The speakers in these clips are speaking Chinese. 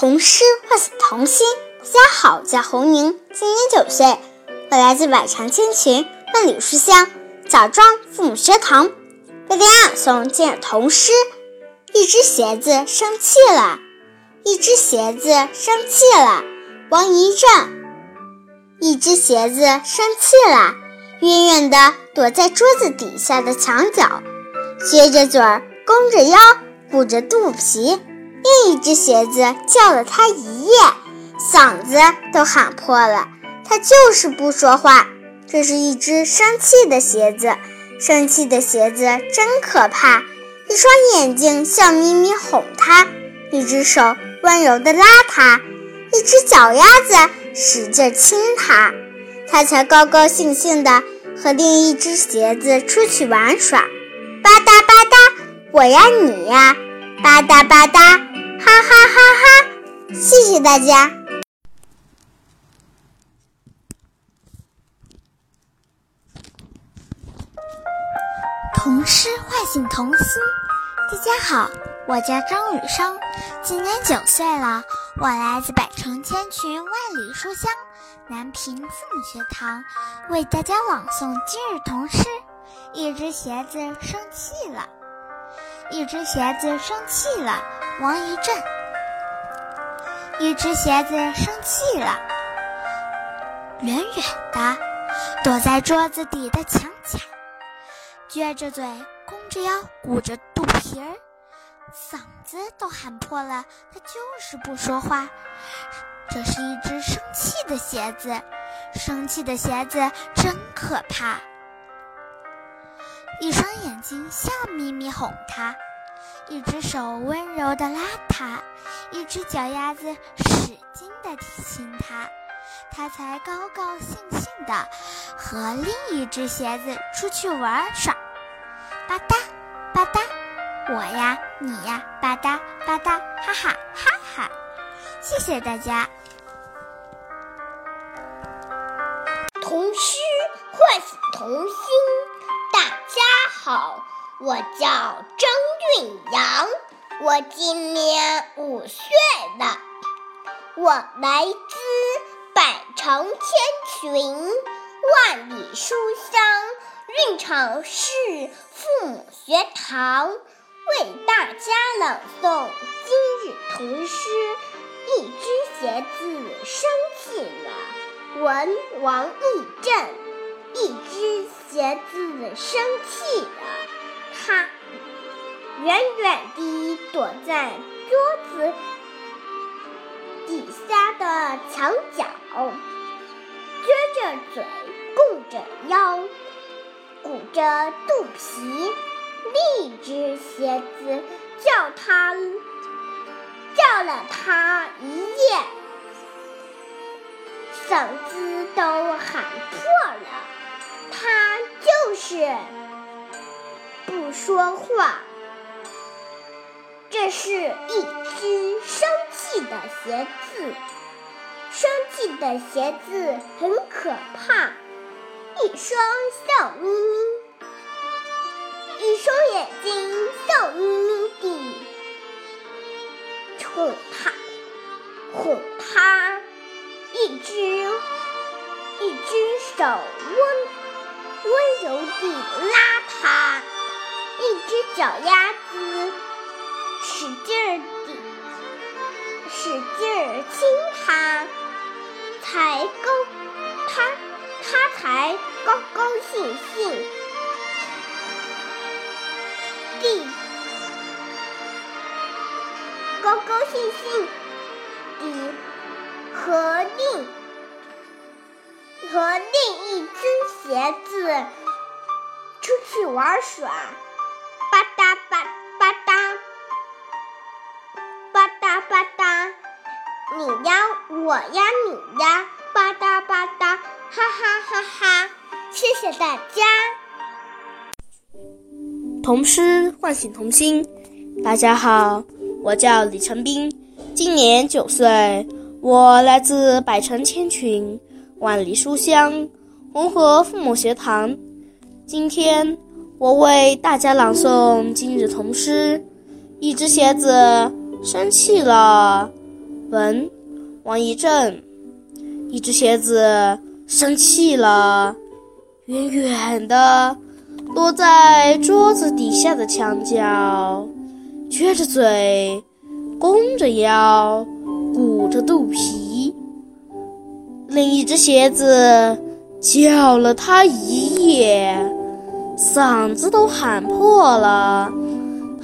童诗唤醒童心。大家好，我叫侯宁，今年九岁，我来自百长千群万里书香枣庄父母学堂，为大家朗诵今日童诗。一只鞋子生气了，一只鞋子生气了，王一正。一只鞋子生气了，远远地躲在桌子底下的墙角，撅着嘴儿，弓着腰，鼓着肚皮。另一只鞋子叫了他一夜，嗓子都喊破了，他就是不说话。这是一只生气的鞋子，生气的鞋子真可怕。一双眼睛笑眯眯哄他，一只手温柔地拉他，一只脚丫子使劲亲他，他才高高兴兴地和另一只鞋子出去玩耍。吧嗒吧嗒，我呀你呀，吧嗒吧嗒。哈哈哈哈！谢谢大家。童诗唤醒童心。大家好，我叫张雨生，今年九岁了。我来自百城千群万里书香南平父母学堂，为大家朗诵今日童诗。一只鞋子生气了，一只鞋子生气了。王一震，一只鞋子生气了，远远的躲在桌子底的墙角，撅着嘴，弓着腰，鼓着肚皮儿，嗓子都喊破了，他就是不说话。这是一只生气的鞋子，生气的鞋子真可怕。一双眼睛笑眯眯哄他。一只手温柔地拉他，一只脚丫子使劲地亲他，他才高高兴兴地和另一只鞋子出去玩耍。吧嗒吧嗒，我呀你呀，吧嗒吧嗒，哈哈哈哈！谢谢大家。童诗唤醒童心，好。我叫张韵阳，我今年五岁了。我来自百城千群，万里书香韵城市父母学堂，为大家朗诵今日童诗。一只鞋子生气了，文王义正。一只鞋子生气了。它远远地躲在桌子底下的墙角，撅着嘴，弓着腰，鼓着肚皮。另一只鞋子叫他叫了他一夜，嗓子都喊破了。他就是。不说话，这是一只生气的鞋子。生气的鞋子很可怕，一双笑眯眯，一双眼睛笑眯眯地哄他，哄他，一只一只手温温柔地拉他。一只脚丫子使劲儿地使劲儿亲他，才高他他才高高兴兴地高高兴兴地和另和另一只鞋子出去玩耍。吧嗒吧吧嗒，吧嗒吧嗒，你呀我呀你呀，吧嗒吧嗒，哈哈哈哈！谢谢大家。童诗唤醒童心，大家好，我叫李成斌，今年九岁，我来自百城千群，万里书香红河父母学堂，今天。我为大家朗诵今日童诗：一只鞋子生气了，文：王一正。一只鞋子生气了，远远的落在桌子底下的墙角，撅着嘴，弓着腰，鼓着肚皮。另一只鞋子叫了他一夜，嗓子都喊破了，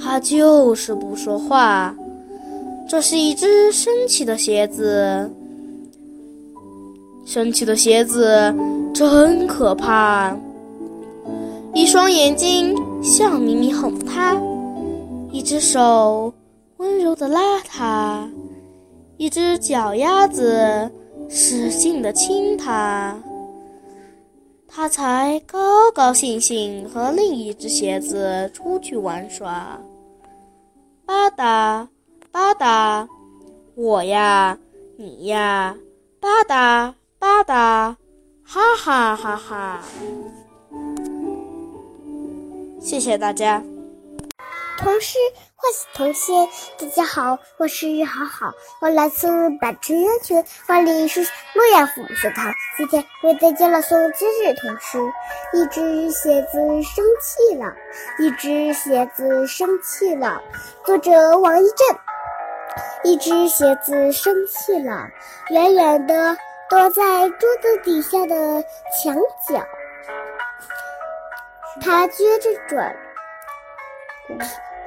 他就是不说话。这是一只生气的鞋子。生气的鞋子真可怕，一双眼睛笑眯眯哄他，一只手温柔的拉他，一只脚丫子使劲地亲他，他才高高兴兴和另一只鞋子出去玩耍。吧嗒吧嗒，我呀，你呀，吧嗒。吧嗒，哈哈哈哈！谢谢大家。同事唤醒童心，大家好，我是好好，我来自百城千群万里书洛阳父母学堂，今天为大家朗诵今日童诗。一只鞋子生气了，一只鞋子生气了。作者王一正。一只鞋子生气了，远远的。躲在桌子底下的墙角，他撅着嘴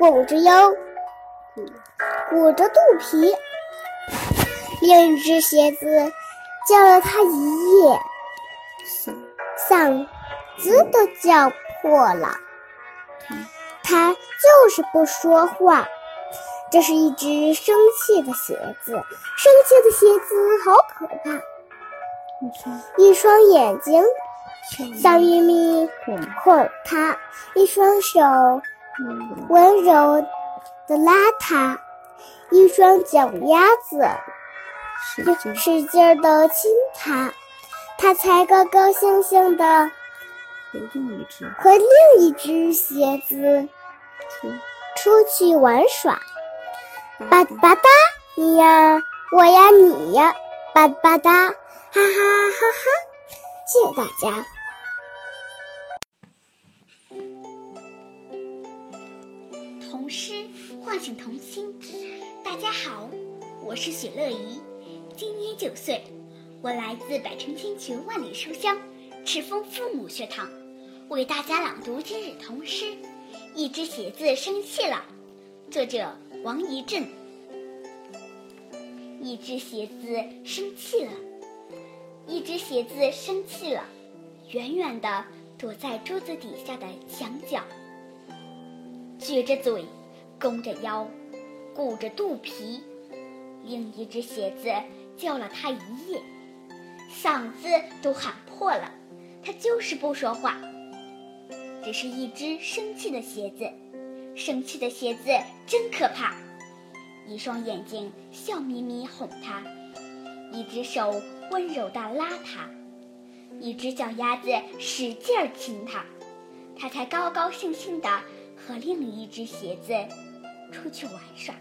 嘴，拱着腰，鼓着肚皮。另一只鞋子叫了他一夜，嗓子都叫破了。他就是不说话。这是一只生气的鞋子，生气的鞋子好可怕。一双眼睛笑眯眯哄他，一双手温柔的拉他，一双脚丫子使劲的亲他，他才高高兴兴的和另一只鞋子出去玩耍。吧吧嗒，你呀，我呀，你呀，吧吧嗒。哈哈哈哈！谢谢大家。诗唤醒童心。大家好，我是许乐怡，今年九岁，我来自百城千群万里书香赤峰父母学堂，为大家朗读今日童诗《一只鞋子生气了》，作者王一正。一只鞋子生气了。一只鞋子生气了，远远的躲在桌子底下的墙角，撅着嘴，弓着腰，鼓着肚皮。另一只鞋子叫了它一夜，嗓子都喊破了，它就是不说话。这是一只生气的鞋子，生气的鞋子真可怕。一双眼睛笑眯眯哄它，一只手。温柔地拉他，一只脚丫子使劲儿亲他，他才高高兴兴地和另一只鞋子出去玩耍。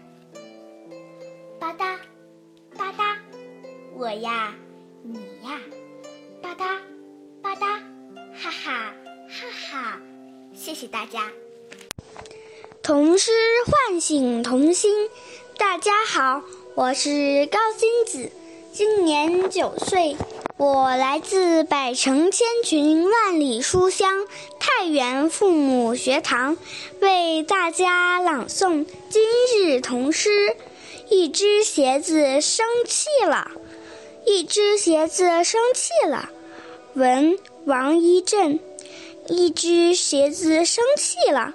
吧嗒，吧嗒，我呀，你呀，吧嗒，吧嗒，哈哈，哈哈，谢谢大家。童诗唤醒童心，大家好，我是高星子。今年九岁，我来自百城千群万里书香太原父母学堂，为大家朗诵今日童诗。一只鞋子生气了，一只鞋子生气了。文王一震。一只鞋子生气了，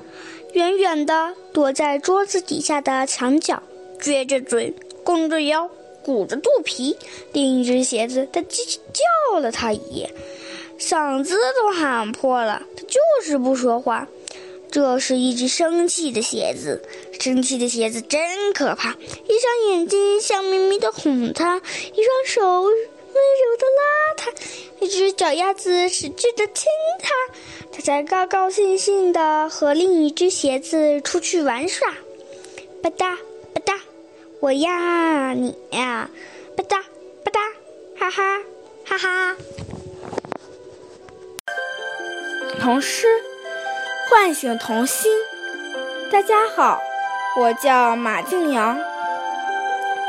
远远的躲在桌子底下的墙角，撅着嘴，弓着腰。鼓着肚皮，另一只鞋子，它叽叽叫了他一夜，嗓子都喊破了，它就是不说话。这是一只生气的鞋子，生气的鞋子真可怕。一双眼睛笑眯眯的哄它，一双手温柔的拉它，一只脚丫子使劲的亲它，它才高高兴兴的和另一只鞋子出去玩耍。吧嗒。我呀你呀，吧嗒吧嗒，哈哈哈哈。童诗唤醒童心。大家好，我叫马静阳，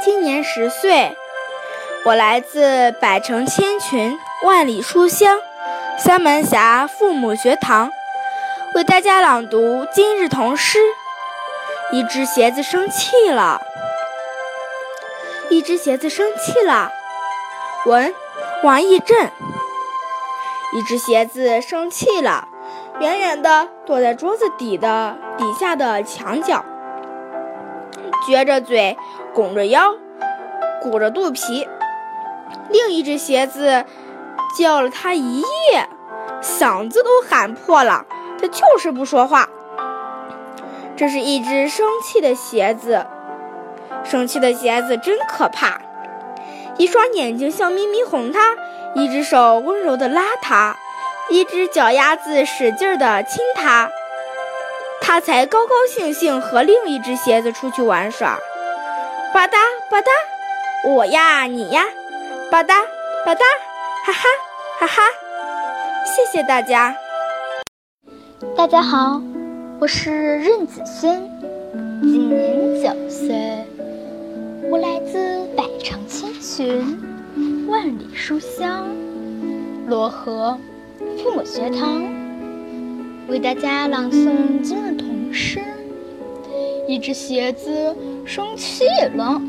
今年十岁，我来自百城千群、万里书香三门峡父母学堂，为大家朗读今日童诗。一只鞋子生气了，一只鞋子生气了。文王义正。一只鞋子生气了，远远的躲在桌子底的底下的墙角，撅着嘴，拱着腰，鼓着肚皮。另一只鞋子叫了它一夜，嗓子都喊破了，它就是不说话。这是一只生气的鞋子，生气的鞋子真可怕。一双眼睛笑眯眯哄他，一只手温柔地拉他，一只脚丫子使劲地亲他，他才高高兴兴和另一只鞋子出去玩耍。吧嗒吧嗒，我呀你呀，吧嗒吧嗒，哈哈哈哈！谢谢大家。大家好。我是任子轩，今年九岁。我来自百城千寻，万里书香，漯河父母学堂，为大家朗诵今日童诗。一只鞋子生气了，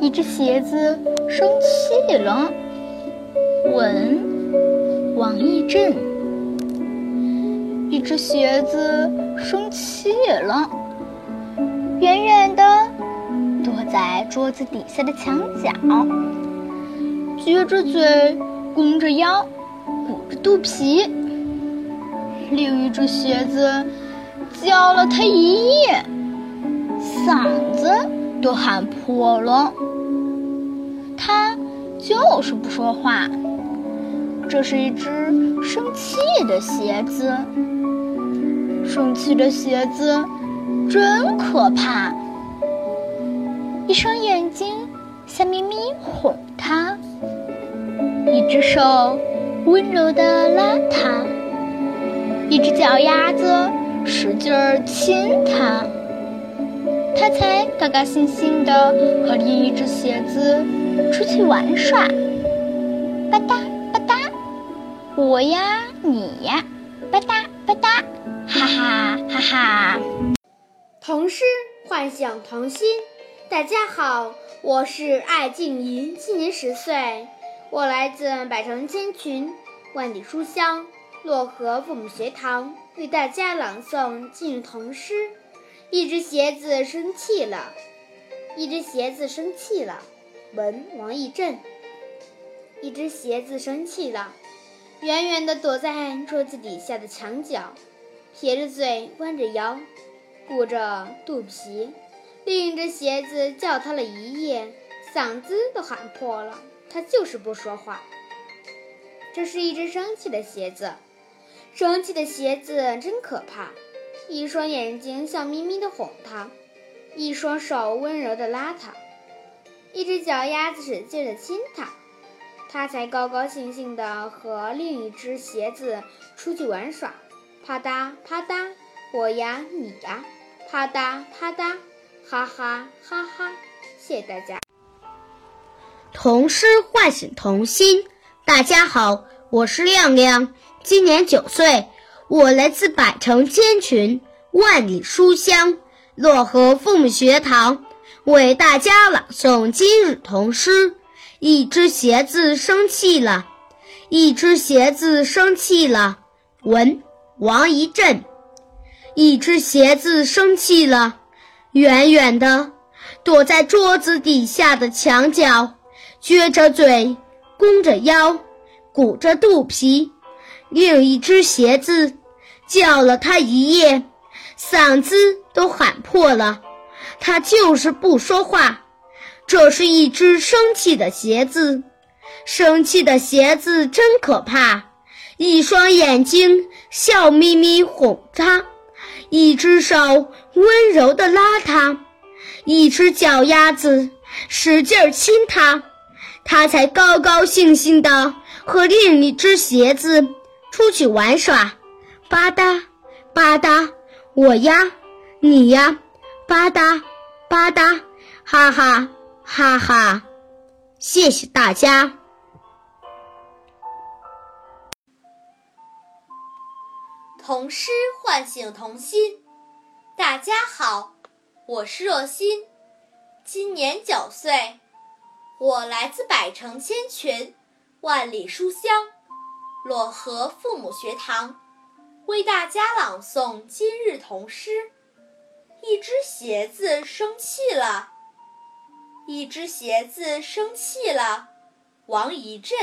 一只鞋子生气了。文王义正。一只鞋子生气了，远远的躲在桌子底下的墙角，撅着嘴，弓着腰，鼓着肚皮。另一只鞋子叫了它一夜，嗓子都喊破了，它就是不说话。这是一只生气的鞋子。生气的鞋子真可怕，一双眼睛笑眯眯哄他，一只手温柔地拉他，一只脚丫子使劲儿亲他，他才高高兴兴地和另一只鞋子出去玩耍。吧嗒吧嗒，我呀你呀，吧嗒吧嗒。哈哈哈哈！童诗幻想童心。大家好，我是艾静怡，今年十岁，我来自百城千群、万里书香漯河父母学堂，为大家朗诵今日童诗。一只鞋子生气了，一只鞋子生气了。文王义正。一只鞋子生气了，远远地躲在桌子底下的墙角。撇着嘴，弯着腰，鼓着肚皮，另一只鞋子叫他了一夜，嗓子都喊破了，他就是不说话。这是一只生气的鞋子，生气的鞋子真可怕。一双眼睛笑眯眯地哄他，一双手温柔地拉他，一只脚丫子使劲地亲他，他才高高兴兴地和另一只鞋子出去玩耍。啪嗒啪嗒，我呀你呀，啪嗒啪嗒，哈哈哈哈！谢谢大家。童诗唤醒童心。大家好，我是亮亮，今年九岁，我来自百城千群、万里书香漯河父母学堂，为大家朗诵今日童诗。一只鞋子生气了，一只鞋子生气了。文。王一震，一只鞋子生气了，远远的躲在桌子底下的墙角，撅着嘴，弓着腰，鼓着肚皮。另一只鞋子叫了他一夜，嗓子都喊破了，他就是不说话。这是一只生气的鞋子，生气的鞋子真可怕。一双眼睛笑眯眯哄他，一只手温柔地拉他，一只脚丫子使劲亲它，它才高高兴兴地和另一只鞋子出去玩耍。吧嗒吧嗒，我呀，你呀，吧嗒吧嗒，哈哈哈哈！谢谢大家。童诗唤醒童心。大家好，我是若欣，今年九岁，我来自百城千群，万里书香漯河父母学堂，为大家朗诵今日童诗。一只鞋子生气了，一只鞋子生气了，王一震。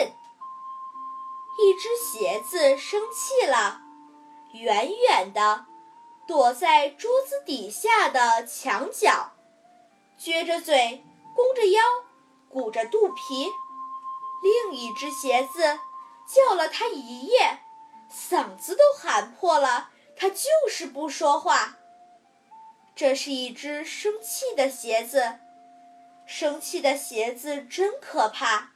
一只鞋子生气了。远远的，躲在桌子底下的墙角，撅着嘴，弓着腰，鼓着肚皮。另一只鞋子叫了他一夜，嗓子都喊破了，他就是不说话。这是一只生气的鞋子，生气的鞋子真可怕。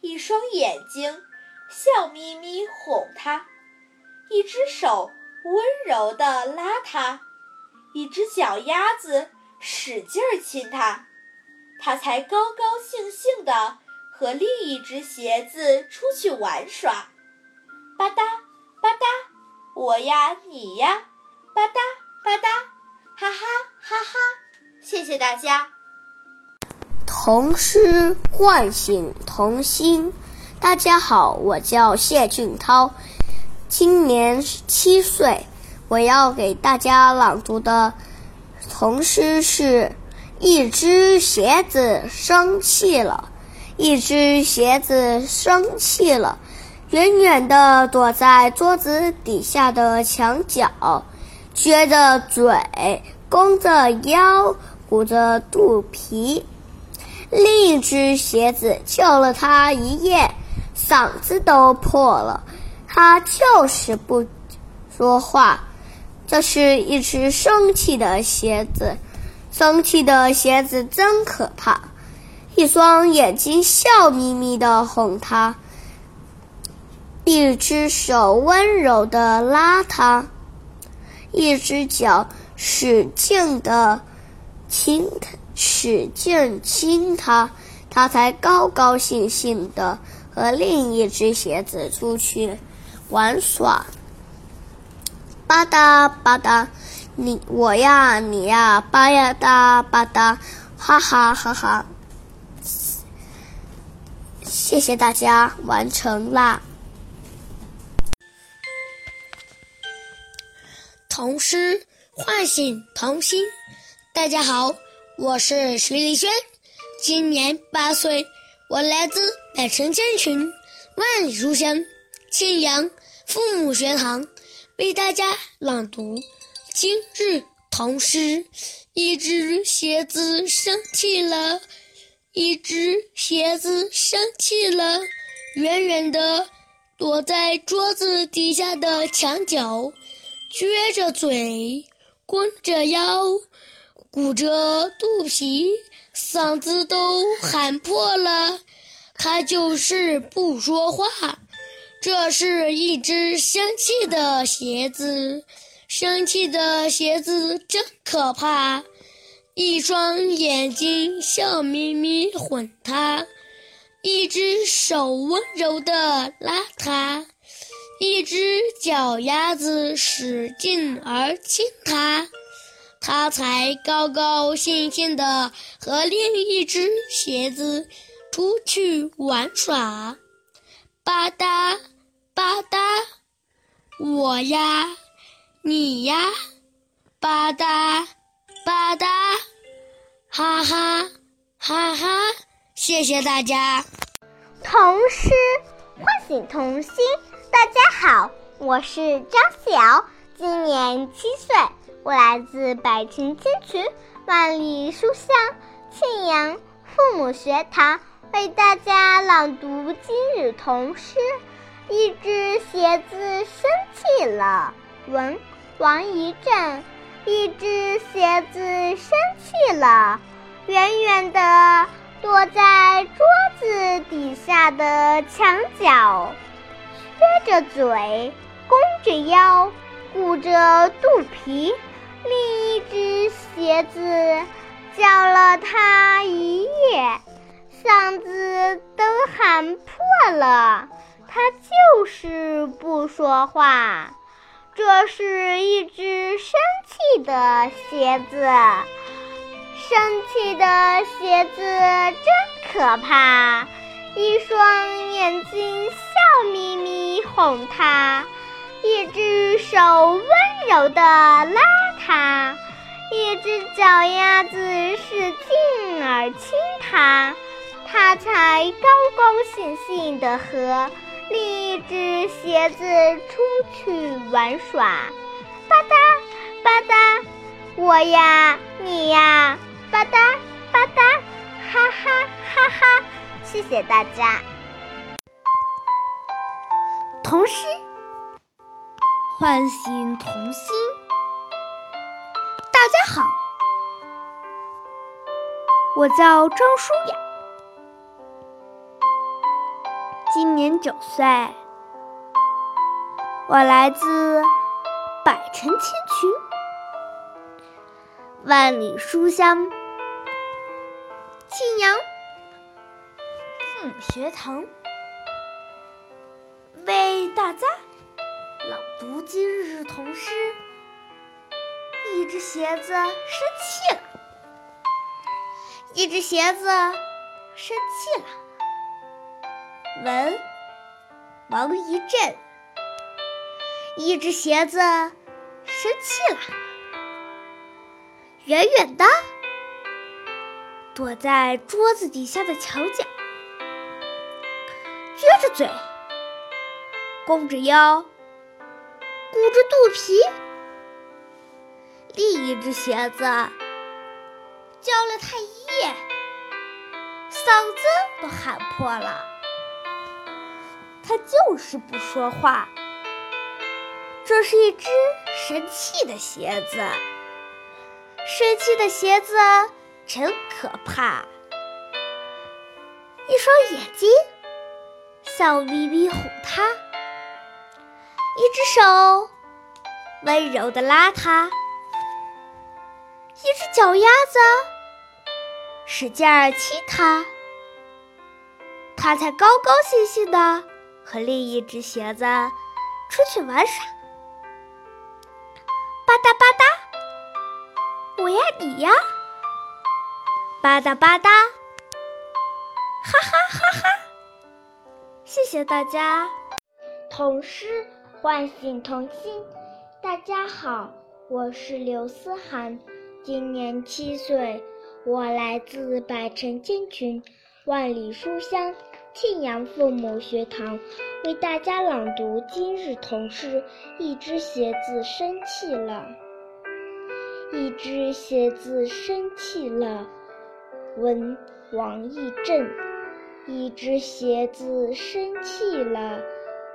一双眼睛笑眯眯哄他。一只手温柔地拉它，一只脚丫子使劲亲它，它才高高兴兴地和另一只鞋子出去玩耍。吧嗒吧嗒，我呀你呀，吧嗒吧嗒，哈哈哈哈！谢谢大家。童诗唤醒童心。大家好，我叫谢俊涛。今年七岁，我要给大家朗读的童诗是：一只鞋子生气了，一只鞋子生气了，远远地躲在桌子底下的墙角，撅着嘴，弓着腰，鼓着肚皮。另一只鞋子叫了它一夜，嗓子都破了。他就是不说话，这是一只生气的鞋子，生气的鞋子真可怕。一双眼睛笑眯眯的哄他，一只手温柔的拉他，一只脚使劲的亲，使劲亲他，他才高高兴兴的和另一只鞋子出去。玩耍，吧嗒吧嗒，你我呀你呀，吧呀嗒吧嗒，哈哈哈哈！谢谢大家，完成啦。童诗唤醒童心。大家好，我是徐丽轩，今年八岁，我来自百城千群，万里书香。庆阳父母学堂为大家朗读今日童诗：一只鞋子生气了，一只鞋子生气了，远远的躲在桌子底下的墙角，撅着嘴，弓着腰，鼓着肚皮，嗓子都喊破了，他就是不说话。这是一只生气的鞋子，生气的鞋子真可怕。一双眼睛笑眯眯哄它，一只手温柔地拉它，一只脚丫子使劲儿亲它，它才高高兴兴地和另一只鞋子出去玩耍。吧嗒，我呀，你呀，吧嗒吧嗒，哈哈哈哈！谢谢大家。童诗唤醒童心。大家好，我是张晓，今年七岁，我来自百城千群，万里书香庆阳父母学堂。为大家朗读今日童诗：一只鞋子生气了。文王一正。一只鞋子生气了，远远地躲在桌子底下的墙角，撅着嘴，弓着腰，鼓着肚皮。另一只鞋子叫了它一夜，嗓子都喊破了，它就是不说话。这是一只生气的鞋子，生气的鞋子真可怕。一双眼睛笑眯眯哄它，一只手温柔地拉它，一只脚丫子使劲儿亲它，它才高高兴兴地和。另一只鞋子出去玩耍，吧嗒吧嗒，我呀你呀，吧嗒吧嗒，哈哈哈哈！谢谢大家。童诗唤醒童心。大家好，我叫张舒雅。今年九岁，我来自百城千群、万里书香。庆阳。父母学堂，为大家。朗读今日童诗。一只鞋子生气了，一只鞋子生气了。文王一震，一只鞋子生气了，远远的躲在桌子底下的墙角，撅着嘴，弓着腰，鼓着肚皮。另一只鞋子叫了他一夜，嗓子都喊破了。它就是不说话。这是一只神气的鞋子，神气的鞋子真可怕。一双眼睛笑眯眯哄它，一只手温柔的拉它，一只脚丫子使劲儿亲它，它才高高兴兴的。和另一只鞋子出去玩耍，吧嗒吧嗒，我呀你呀，吧嗒吧嗒，哈哈哈哈！谢谢大家。童诗唤醒童心，大家好，我是刘思涵，今年七岁，我来自百城千群，万里书香。庆阳父母学堂为大家朗读今日童诗。一只鞋子生气了，一只鞋子生气了。文王义正。一只鞋子生气了，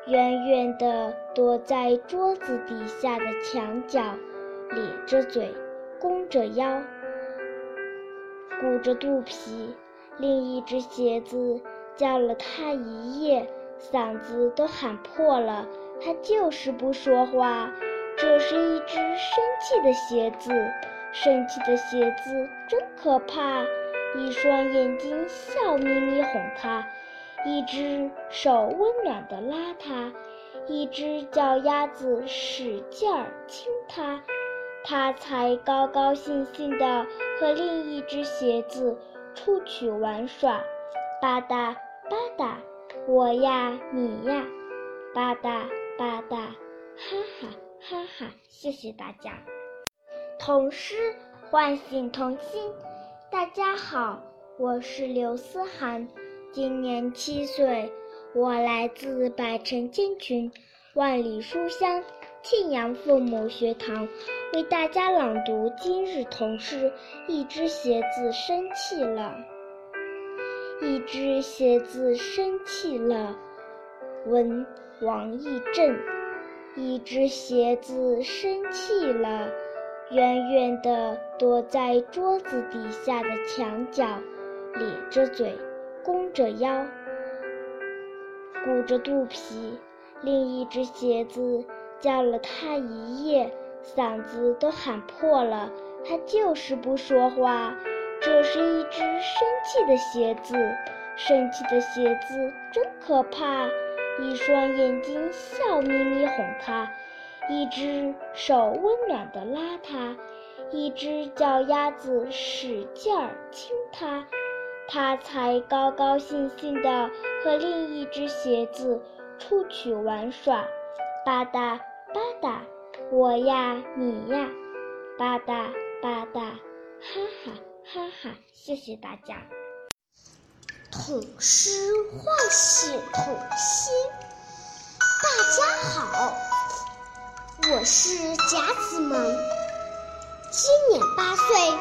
远远地躲在桌子底下的墙角，咧着嘴，弓着腰，鼓着肚皮。另一只鞋子。叫了他一夜，嗓子都喊破了，他就是不说话。这是一只生气的鞋子，生气的鞋子真可怕。一双眼睛笑眯眯哄他，一只手温暖的拉他，一只脚丫子使劲儿亲他，他才高高兴兴地和另一只鞋子出去玩耍。吧嗒吧嗒，我呀你呀，吧嗒吧嗒，哈哈哈哈！谢谢大家。童诗唤醒童心。大家好，我是刘思涵，今年七岁，我来自百城千群，万里书香庆阳父母学堂，为大家朗读今日童诗。一只鞋子生气了。一只鞋子生气了，文王义正。一只鞋子生气了，远远地躲在桌子底下的墙角，咧着嘴，弓着腰，鼓着肚皮。另一只鞋子叫了他一夜，嗓子都喊破了，他就是不说话。这是一只生气的鞋子，生气的鞋子真可怕。一双眼睛笑眯眯哄它，一只手温暖地拉它，一只脚丫子使劲儿亲它，他才高高兴兴地和另一只鞋子出去玩耍。吧嗒吧嗒，我呀你呀，吧嗒吧嗒，哈哈。哈哈！谢谢大家。童诗唤醒童心。大家好，我是贾子萌，今年八岁，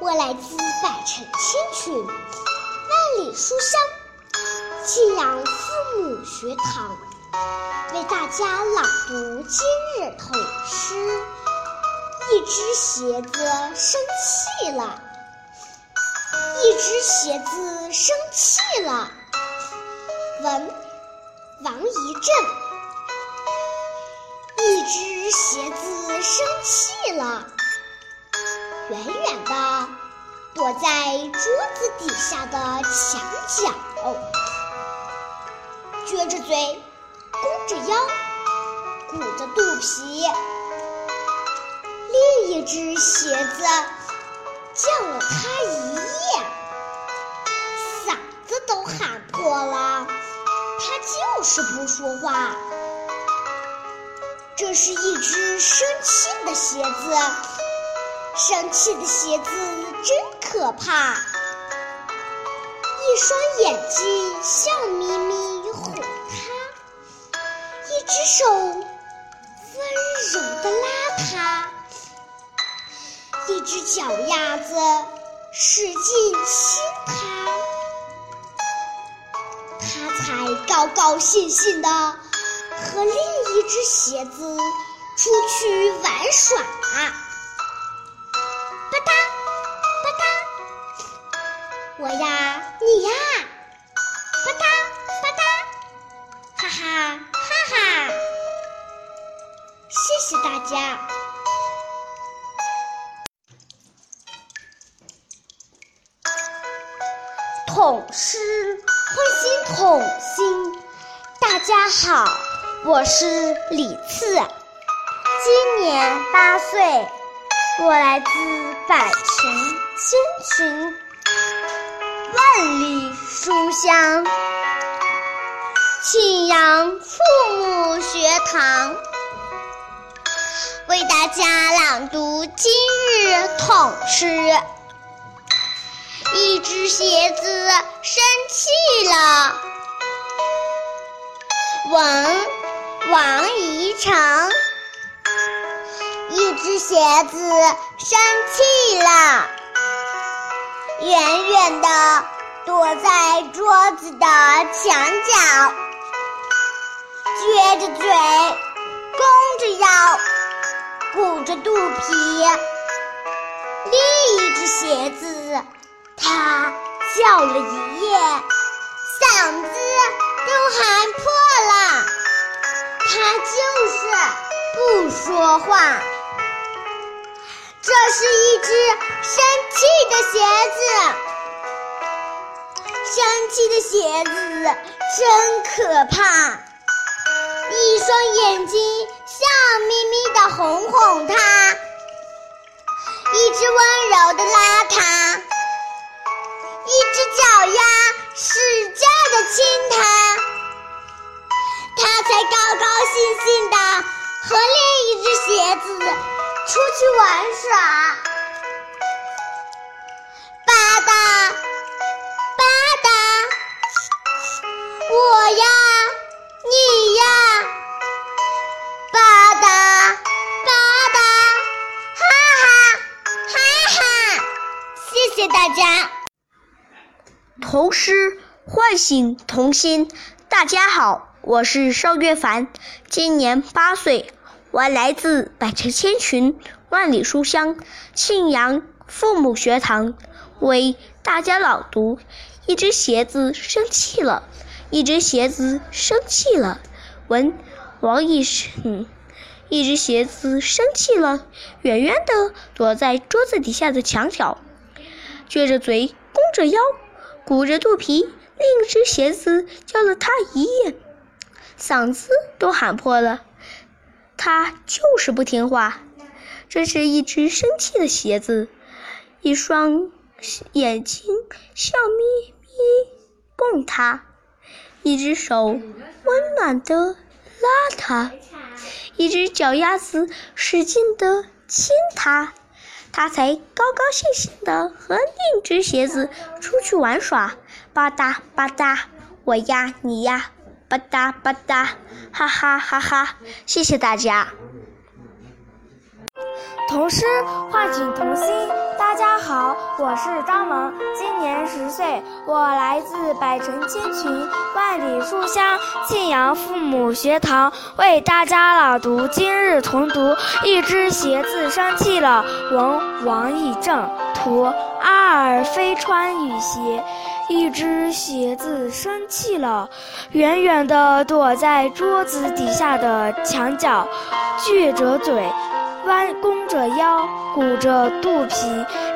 我来自百城千群，万里书香，庆阳父母学堂，为大家朗读今日童诗。一只鞋子生气了。一只鞋子生气了。文王一正。一只鞋子生气了，远远的躲在桌子底下的墙角，撅着嘴，弓着腰，鼓着肚皮。一只鞋子叫了他一夜，嗓子都喊破了，他就是不说话。这是一只生气的鞋子，生气的鞋子真可怕。一双眼睛笑眯眯哄他，一只手温柔地拉他。一只脚丫子使劲亲它，它才高高兴兴的和另一只鞋子出去玩耍。吧嗒吧嗒，我呀你呀，吧嗒吧嗒，哈哈哈哈！谢谢大家。童诗唤醒童心。大家好，我是李次，今年八岁，我来自百城千群，万里书香，庆阳父母学堂，为大家朗读今日童诗。一只鞋子生气了。王王宜成。一只鞋子生气了，远远的躲在桌子的墙角，撅着嘴，弓着腰，鼓着肚皮。另一只鞋子。他叫了一夜，嗓子都喊破了。他就是不说话。这是一只生气的鞋子，生气的鞋子真可怕。一双眼睛笑眯眯的哄哄他，一只温柔的拉他。一只脚丫使劲的亲它，它才高高兴兴的和另一只鞋子出去玩耍。吧嗒吧嗒，我呀你呀，吧嗒吧嗒，哈哈哈哈！谢谢大家。童诗唤醒童心。大家好，我是邵月凡，今年八岁，我来自百城千群，万里书香，庆阳父母学堂为大家朗读。一只鞋子生气了，一只鞋子生气了。文王一生。一只鞋子生气了，远远地躲在桌子底下的墙角，撅着嘴，弓着腰，鼓着肚皮。另一只鞋子叫了他一夜，嗓子都喊破了。他就是不听话。这是一只生气的鞋子，一双眼睛笑眯眯供他，一只手温暖的拉他。一只脚丫子使劲的亲他，他才高高兴兴地和另一只鞋子出去玩耍。吧嗒吧嗒，我呀你呀，吧嗒吧嗒，哈哈哈哈！谢谢大家。童诗唤醒童心。大家好，我是张萌，今年十岁，我来自百城千群、万里书香庆阳父母学堂，为大家朗读今日童读。一只鞋子生气了，文王义正，图阿尔非川雨鞋。一只鞋子生气了，远远地躲在桌子底下的墙角，撅着嘴。弯弓着腰，鼓着肚皮，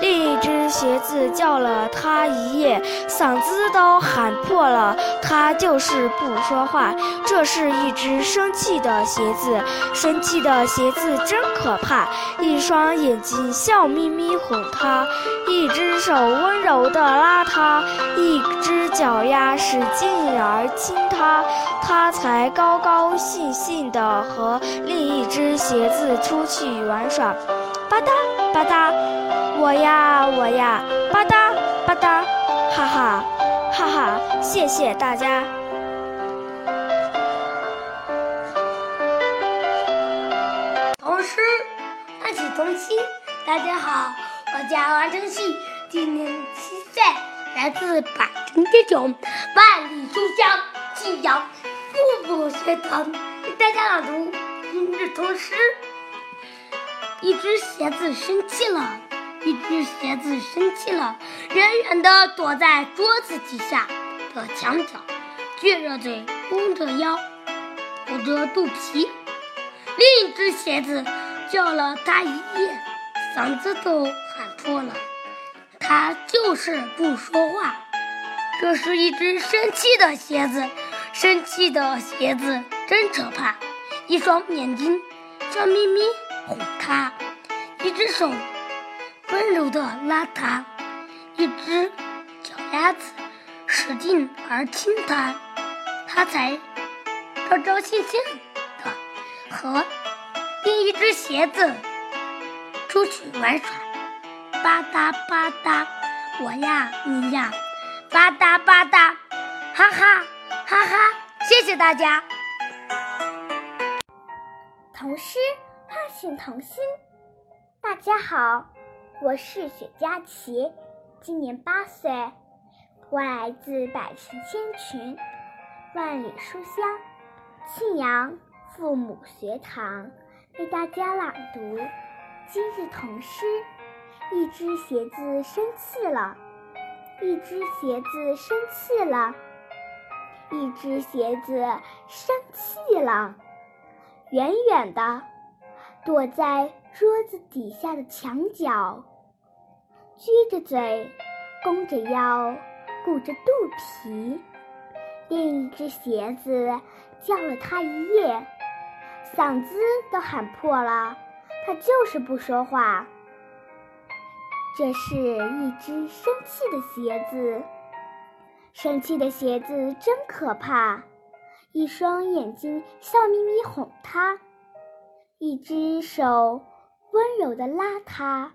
另一只鞋子叫了他一夜，嗓子都喊破了，他就是不说话。这是一只生气的鞋子，生气的鞋子真可怕。一双眼睛笑眯眯哄他，一只手温柔地拉他，一只脚丫使劲儿亲他，他才高高兴兴地和另一只鞋子出去。玩耍，吧嗒吧嗒，我呀我呀，吧嗒吧嗒，哈哈哈哈！谢谢大家。童诗唤起童心。大家好，我叫王晨曦，今年七岁，来自百城千穷，万里书香信阳父母学堂，给大家朗读今日童诗。一只鞋子生气了，一只鞋子生气了，远远地躲在桌子底下的墙角，撅着嘴，弓着腰，鼓着肚皮。另一只鞋子叫了它一夜，嗓子都喊破了，它就是不说话。这是一只生气的鞋子，生气的鞋子真可怕，一双眼睛笑眯眯。哄他，一只手温柔地拉他，一只脚丫子使劲儿亲他，他才高高兴兴的和另一只鞋子出去玩耍。吧嗒吧嗒，我呀你呀，吧嗒吧嗒，哈哈哈哈！谢谢大家。童诗。唤醒童心，大家好，我是雪佳琪，今年八岁，我来自百城千群，万里书香庆阳父母学堂，为大家朗读今日童诗。一只鞋子生气了，一只鞋子生气了，一只鞋子生气了，远远的。躲在桌子底下的墙角，撅着嘴，弓着腰，鼓着肚皮。另一只鞋子叫了他一夜，嗓子都喊破了，他就是不说话。这是一只生气的鞋子，生气的鞋子真可怕，一双眼睛笑眯眯哄他。一只手温柔地拉它，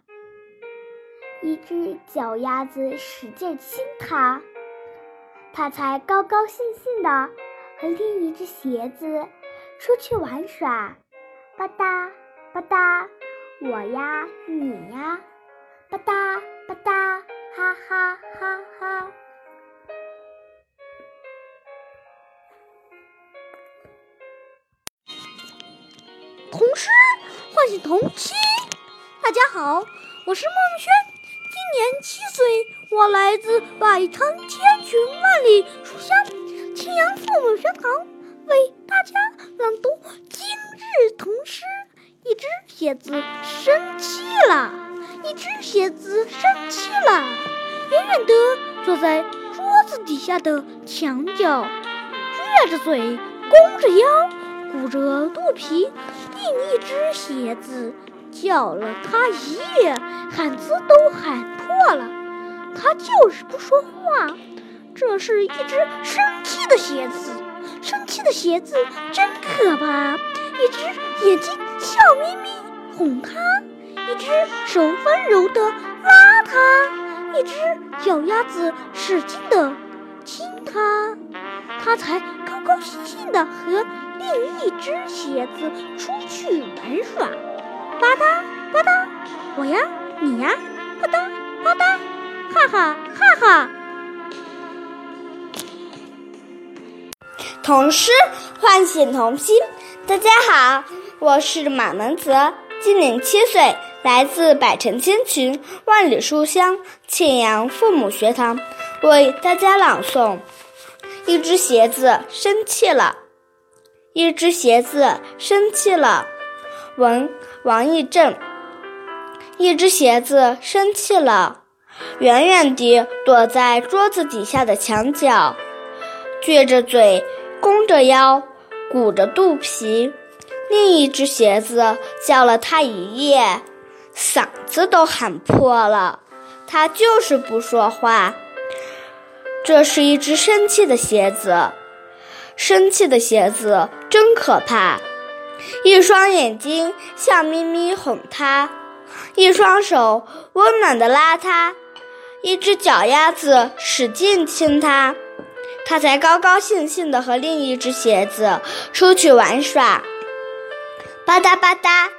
一只脚丫子使劲亲它，它才高高兴兴地和另一只鞋子出去玩耍。吧嗒吧嗒，我呀你呀，吧嗒吧嗒，哈哈哈哈。童诗唤醒童心。大家好，我是孟轩，今年七岁，我来自百城千群万里书香青阳父母学堂，为大家朗读今日童诗。一只鞋子生气了，一只鞋子生气了，远远地坐在桌子底下的墙角，撅着嘴，弓着腰，鼓着肚皮。另一只鞋子叫了他一夜，喊子都喊破了，他就是不说话。这是一只生气的鞋子，生气的鞋子真可怕。一只眼睛笑眯眯哄他，一只手温柔地拉他，一只脚丫子使劲地亲他，他才高高兴兴地和另一只鞋子出去玩耍。吧嗒吧嗒，我呀你呀，吧嗒吧嗒，哈哈哈哈。童诗唤醒童心。大家好，我是马能泽，今年七岁，来自百城千群、万里书香庆阳父母学堂，为大家朗诵：一只鞋子生气了，一只鞋子生气了。文王义正。一只鞋子生气了，远远地躲在桌子底下的墙角，撅着嘴，弓着腰。鼓着肚皮，另一只鞋子叫了他一夜，嗓子都喊破了，他就是不说话。这是一只生气的鞋子，生气的鞋子真可怕。一双眼睛笑眯眯哄他，一双手温暖的拉他，一只脚丫子使劲亲他。他才高高兴兴地和另一只鞋子出去玩耍，吧嗒吧嗒，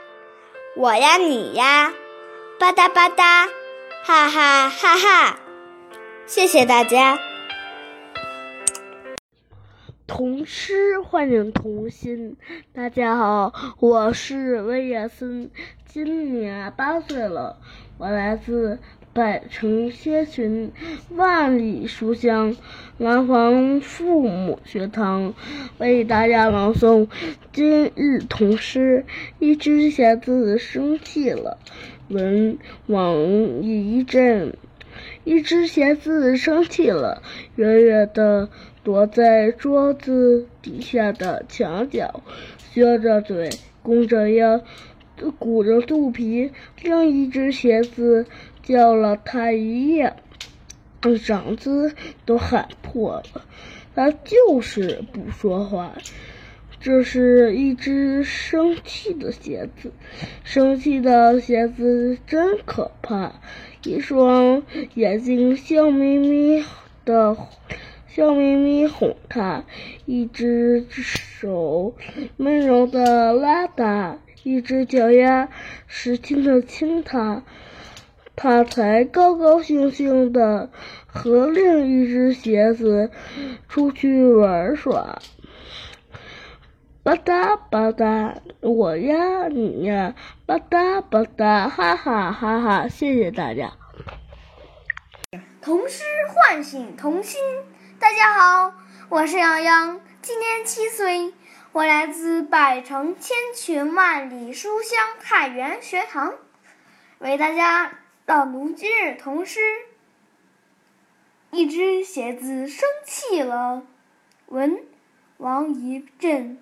我呀你呀，吧嗒吧嗒，哈哈哈哈！谢谢大家。童诗唤醒童心，大家好，我是魏亚森，今年八岁了，我来自。百城千群，万里书香，南方父母学堂为大家朗诵今日童诗。一只鞋子生气了，文王一震。一只鞋子生气了，远远的躲在桌子底下的墙角，撅着嘴，弓着腰，鼓着肚皮。另一只鞋子。叫了他一夜，嗓子都喊破了，他就是不说话。这是一只生气的鞋子，生气的鞋子真可怕。一双眼睛笑眯眯的，笑眯眯哄他；一只手温柔的拉他，一只脚丫使劲的亲他。他才高高兴兴的和另一只鞋子出去玩耍，吧嗒吧嗒，我呀你呀，吧嗒吧嗒，哈哈哈哈！谢谢大家。童诗唤醒童心，大家好，我是洋洋，今年七岁，我来自百城千群万里书香太原学堂，为大家。朗读今日童诗。一只鞋子生气了。文王一正。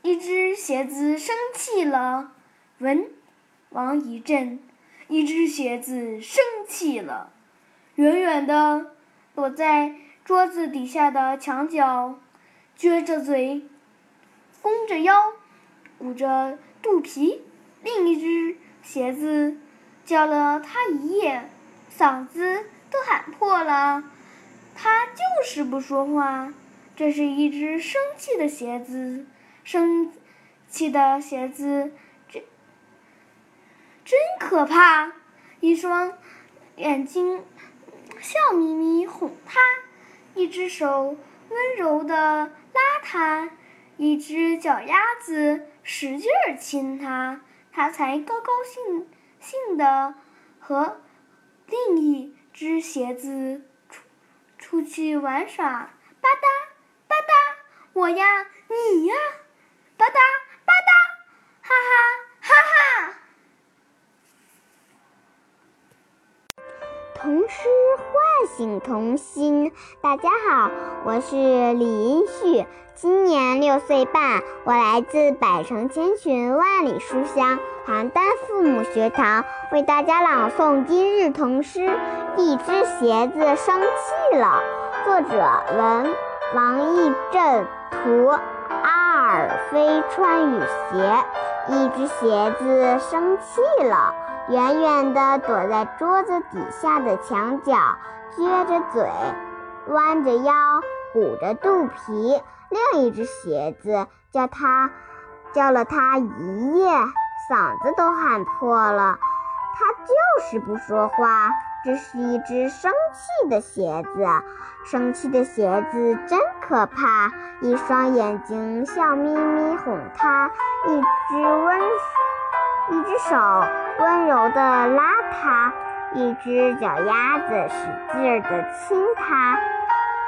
一只鞋子生气了。文王一正。一只鞋子生气了。远远的躲在桌子底下的墙角，撅着嘴，弓着腰，鼓着肚皮。另一只鞋子。叫了他一夜，嗓子都喊破了，他就是不说话。这是一只生气的鞋子，生气的鞋子真真可怕。一双眼睛笑眯眯哄他，一只手温柔的拉他，一只脚丫子使劲亲他，他才高高兴。兴的和另一只鞋子出出去玩耍。吧嗒吧嗒，我呀，你呀，吧嗒，哈哈哈哈。童诗唤醒童心。大家好，我是李英旭，今年六岁半，我来自百城千群万里书香邯郸父母学堂，为大家朗诵今日童诗《一只鞋子生气了》。作者文王义正，图阿尔飞穿雨鞋。一只鞋子生气了。远远地躲在桌子底下的墙角，撅着嘴，弯着腰，鼓着肚皮。另一只鞋子叫他，叫了他一夜，嗓子都喊破了。他就是不说话。这是一只生气的鞋子，生气的鞋子真可怕。一双眼睛笑眯眯哄他，一只温。一只手温柔地拉它，一只脚丫子使劲地亲它，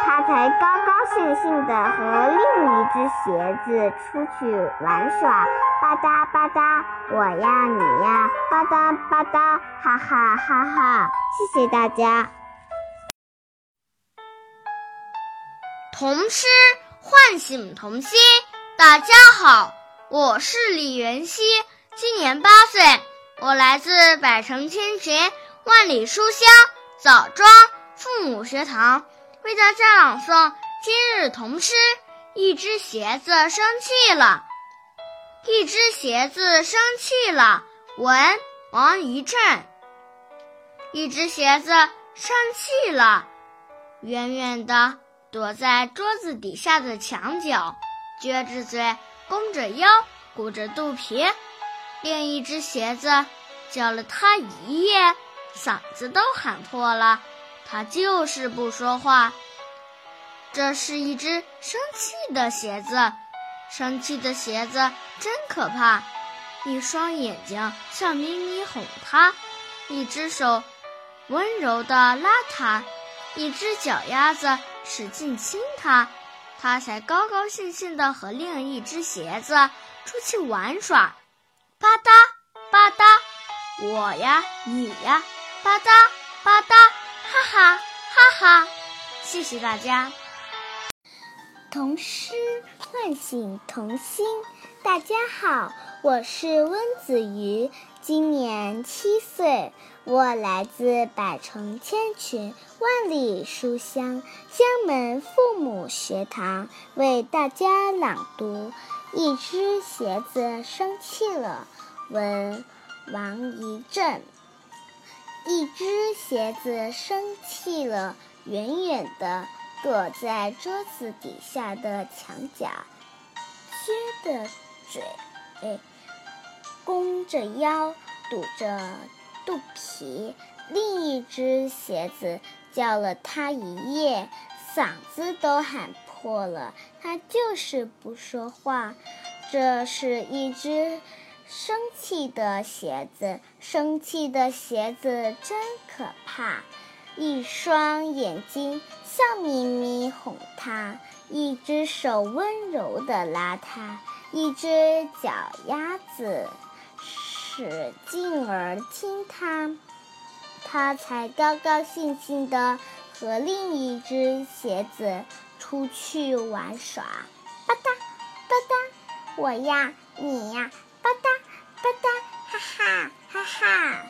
它才高高兴兴地和另一只鞋子出去玩耍。吧嗒吧嗒，我呀你呀，吧嗒吧嗒，哈哈哈哈！谢谢大家。童诗唤醒童心。大家好，我是李元熙。今年八岁，我来自百城千群万里书香枣庄父母学堂，为大家朗诵今日童诗。一只鞋子生气了，一只鞋子生气了。文王一震。一只鞋子生气了，远远的躲在桌子底下的墙角，撅着嘴，弓着腰，鼓着肚皮。另一只鞋子叫了他一夜，嗓子都喊破了，他就是不说话。这是一只生气的鞋子，生气的鞋子真可怕。一双眼睛笑眯眯哄他，一只手温柔地拉他，一只脚丫子使劲亲他，他才高高兴兴地和另一只鞋子出去玩耍。吧嗒吧嗒，我呀你呀，吧嗒吧嗒，哈哈哈哈！谢谢大家。童诗唤醒童心。大家好，我是温子瑜，今年七岁，我来自百城千群万里书香江门父母学堂，为大家朗读。一只鞋子生气了，文王一正。一只鞋子生气了，远远地躲在桌子底下的墙角，撅着嘴，弓着腰，堵着肚皮。另一只鞋子叫了它一夜，嗓子都喊。破了，他就是不说话。这是一只生气的鞋子，生气的鞋子真可怕。一双眼睛笑眯眯哄他，一只手温柔的拉他，一只脚丫子使劲儿亲他，他才高高兴兴的和另一只鞋子。出去玩耍，吧嗒吧嗒，我呀你呀，吧嗒吧嗒，哈哈哈哈。